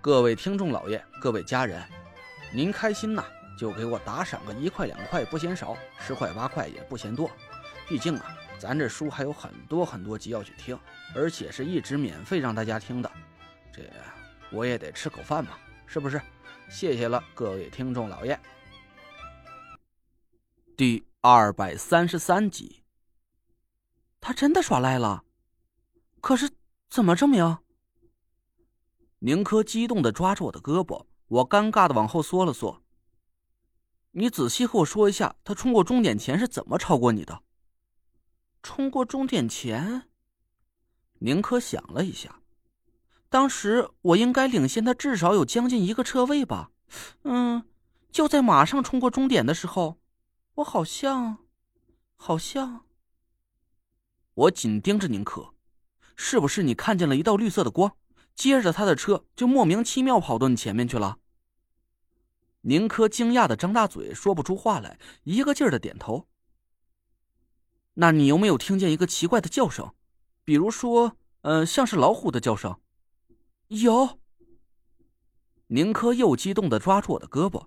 各位听众老爷，各位家人，您开心呐，就给我打赏个一块两块不嫌少，十块八块也不嫌多。毕竟啊，咱这书还有很多很多集要去听，而且是一直免费让大家听的，这我也得吃口饭嘛，是不是？谢谢了，各位听众老爷。第二百三十三集，他真的耍赖了，可是怎么证明？宁珂激动的抓住我的胳膊，我尴尬的往后缩了缩。你仔细和我说一下，他冲过终点前是怎么超过你的？冲过终点前，宁珂想了一下，当时我应该领先他至少有将近一个车位吧？嗯，就在马上冲过终点的时候，我好像，好像……我紧盯着宁珂，是不是你看见了一道绿色的光？接着，他的车就莫名其妙跑到你前面去了。宁珂惊讶的张大嘴，说不出话来，一个劲儿的点头。那你有没有听见一个奇怪的叫声？比如说，呃，像是老虎的叫声？有。宁珂又激动的抓住我的胳膊：“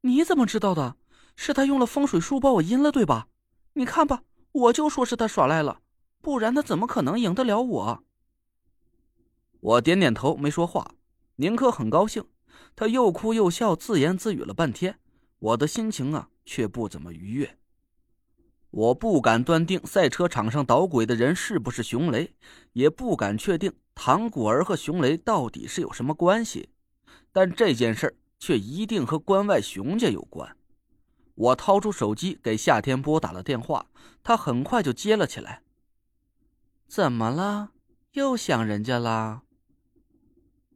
你怎么知道的？是他用了风水术把我阴了，对吧？你看吧，我就说是他耍赖了，不然他怎么可能赢得了我？”我点点头，没说话。宁珂很高兴，他又哭又笑，自言自语了半天。我的心情啊，却不怎么愉悦。我不敢断定赛车场上捣鬼的人是不是熊雷，也不敢确定唐古儿和熊雷到底是有什么关系。但这件事却一定和关外熊家有关。我掏出手机给夏天拨打了电话，他很快就接了起来。怎么了？又想人家了？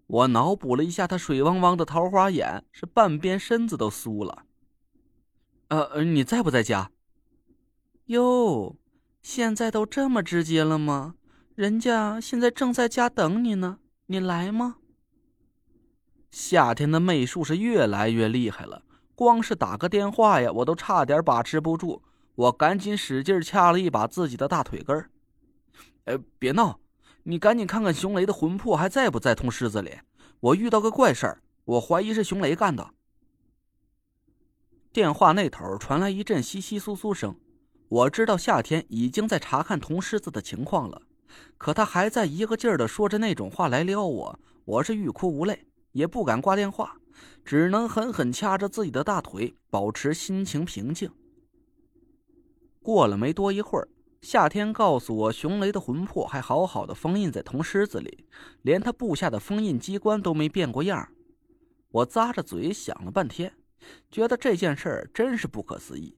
我脑补了一下他水汪汪的桃花眼，是半边身子都酥了。呃，你在不在家？哟，现在都这么直接了吗？人家现在正在家等你呢，你来吗？夏天的媚术是越来越厉害了，光是打个电话呀，我都差点把持不住。我赶紧使劲掐了一把自己的大腿根儿。呃，别闹。你赶紧看看熊雷的魂魄还在不在通狮子里？我遇到个怪事儿，我怀疑是熊雷干的。电话那头传来一阵窸窸窣窣声，我知道夏天已经在查看铜狮子的情况了，可他还在一个劲儿的说着那种话来撩我，我是欲哭无泪，也不敢挂电话，只能狠狠掐着自己的大腿，保持心情平静。过了没多一会儿。夏天告诉我，熊雷的魂魄还好好的封印在铜狮子里，连他布下的封印机关都没变过样。我咂着嘴想了半天，觉得这件事儿真是不可思议。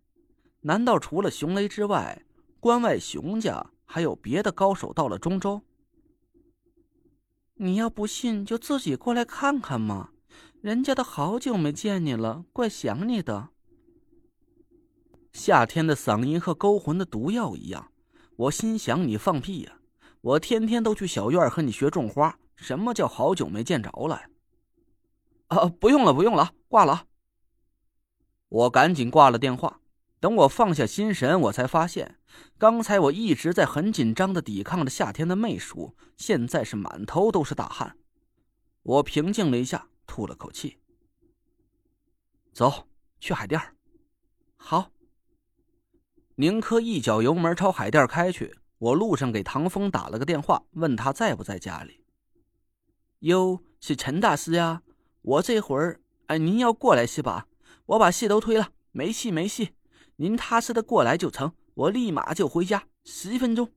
难道除了熊雷之外，关外熊家还有别的高手到了中州？你要不信，就自己过来看看嘛。人家都好久没见你了，怪想你的。夏天的嗓音和勾魂的毒药一样。我心想：“你放屁呀！我天天都去小院和你学种花，什么叫好久没见着了？”啊，不用了，不用了，挂了。我赶紧挂了电话。等我放下心神，我才发现，刚才我一直在很紧张的抵抗着夏天的媚术，现在是满头都是大汗。我平静了一下，吐了口气：“走去海淀。”好。宁珂一脚油门朝海淀开去。我路上给唐风打了个电话，问他在不在家里。哟，是陈大师呀！我这会儿……哎，您要过来是吧？我把戏都推了，没戏没戏。您踏实的过来就成，我立马就回家，十分钟。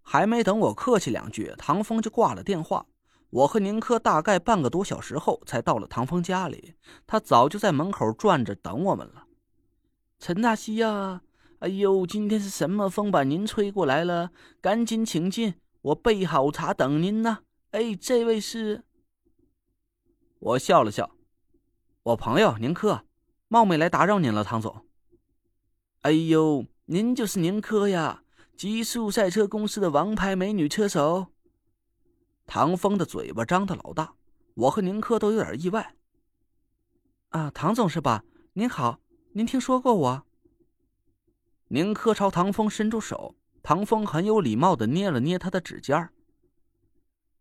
还没等我客气两句，唐风就挂了电话。我和宁珂大概半个多小时后才到了唐风家里，他早就在门口转着等我们了。陈大西呀，哎呦，今天是什么风把您吹过来了？赶紧请进，我备好茶等您呢。哎，这位是……我笑了笑，我朋友宁珂，冒昧来打扰您了，唐总。哎呦，您就是宁珂呀，极速赛车公司的王牌美女车手。唐风的嘴巴张得老大，我和宁珂都有点意外。啊，唐总是吧？您好，您听说过我？宁珂朝唐风伸出手，唐风很有礼貌的捏了捏他的指尖儿。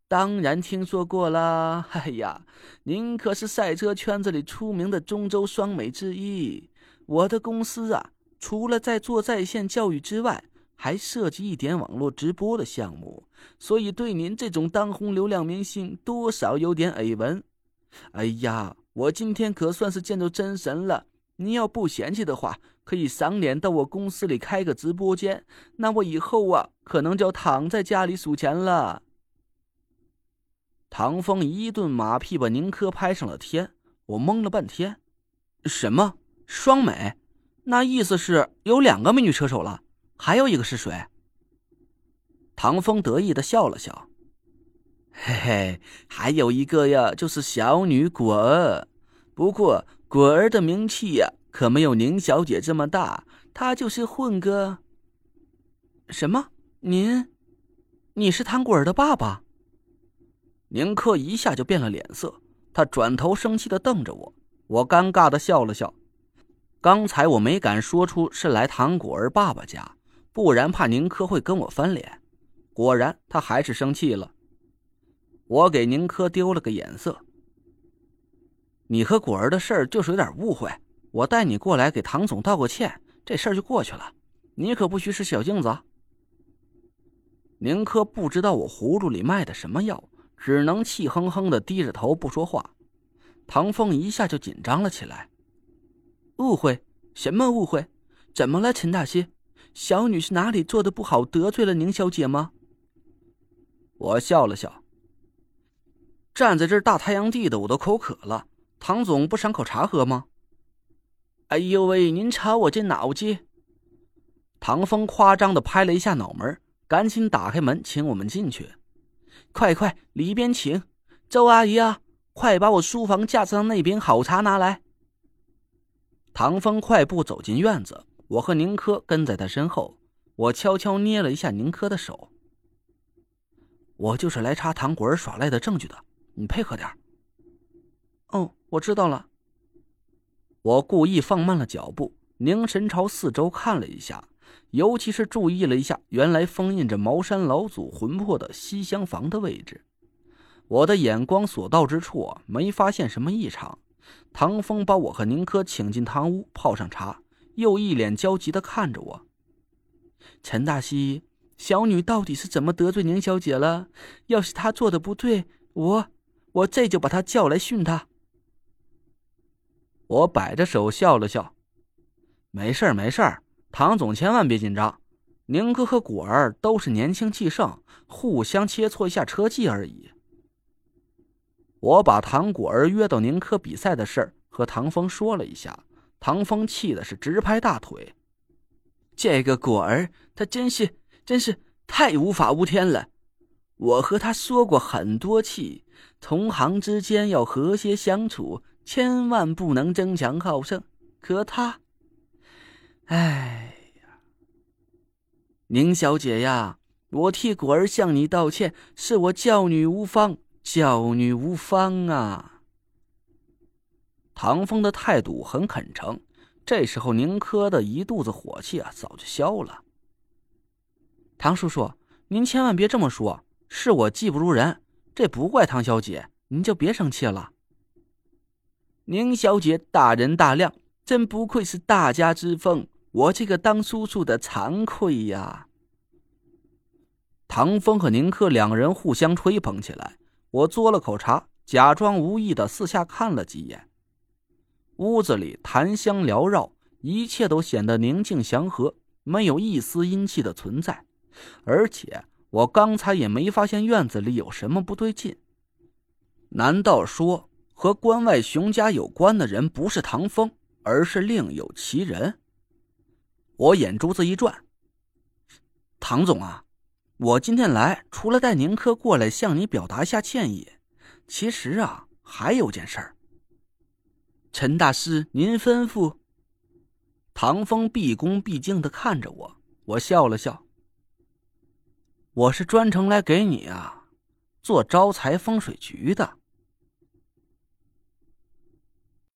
当然听说过啦！哎呀，您可是赛车圈子里出名的中州双美之一。我的公司啊，除了在做在线教育之外，还涉及一点网络直播的项目，所以对您这种当红流量明星，多少有点耳闻。哎呀，我今天可算是见着真神了！您要不嫌弃的话，可以赏脸到我公司里开个直播间，那我以后啊，可能就躺在家里数钱了。唐风一顿马屁把宁珂拍上了天，我懵了半天。什么双美？那意思是有两个美女车手了？还有一个是谁？唐风得意的笑了笑，嘿嘿，还有一个呀，就是小女果儿。不过果儿的名气呀，可没有宁小姐这么大。她就是混个……什么？您？你是唐果儿的爸爸？宁珂一下就变了脸色，他转头生气的瞪着我，我尴尬的笑了笑。刚才我没敢说出是来唐果儿爸爸家，不然怕宁珂会跟我翻脸。果然，他还是生气了。我给宁珂丢了个眼色：“你和果儿的事儿就是有点误会，我带你过来给唐总道个歉，这事儿就过去了。你可不许使小性子。”宁珂不知道我葫芦里卖的什么药。只能气哼哼的低着头不说话，唐风一下就紧张了起来。误会？什么误会？怎么了，陈大西？小女是哪里做的不好，得罪了宁小姐吗？我笑了笑。站在这大太阳地的，我都口渴了。唐总不赏口茶喝吗？哎呦喂，您瞧我这脑筋！唐风夸张的拍了一下脑门，赶紧打开门，请我们进去。快快，里边请，周阿姨啊，快把我书房架子上那瓶好茶拿来。唐风快步走进院子，我和宁珂跟在他身后。我悄悄捏了一下宁珂的手。我就是来查唐果儿耍赖的证据的，你配合点哦，我知道了。我故意放慢了脚步，凝神朝四周看了一下。尤其是注意了一下原来封印着茅山老祖魂魄的西厢房的位置，我的眼光所到之处没发现什么异常。唐风把我和宁珂请进堂屋，泡上茶，又一脸焦急的看着我。陈大西，小女到底是怎么得罪宁小姐了？要是她做的不对，我我这就把她叫来训她。我摆着手笑了笑，没事儿，没事儿。唐总，千万别紧张。宁哥和果儿都是年轻气盛，互相切磋一下车技而已。我把唐果儿约到宁珂比赛的事儿和唐风说了一下，唐风气的是直拍大腿。这个果儿，他真是真是太无法无天了。我和他说过很多次，同行之间要和谐相处，千万不能争强好胜。可他……哎呀，宁小姐呀，我替果儿向你道歉，是我教女无方，教女无方啊。唐风的态度很恳诚，这时候宁珂的一肚子火气啊，早就消了。唐叔叔，您千万别这么说，是我技不如人，这不怪唐小姐，您就别生气了。宁小姐大人大量，真不愧是大家之风。我这个当叔叔的惭愧呀！唐风和宁珂两人互相吹捧起来。我嘬了口茶，假装无意的四下看了几眼。屋子里檀香缭绕，一切都显得宁静祥和，没有一丝阴气的存在。而且我刚才也没发现院子里有什么不对劲。难道说和关外熊家有关的人不是唐风，而是另有其人？我眼珠子一转，唐总啊，我今天来除了带宁珂过来向你表达一下歉意，其实啊，还有件事儿。陈大师，您吩咐。唐风毕恭毕敬的看着我，我笑了笑。我是专程来给你啊，做招财风水局的。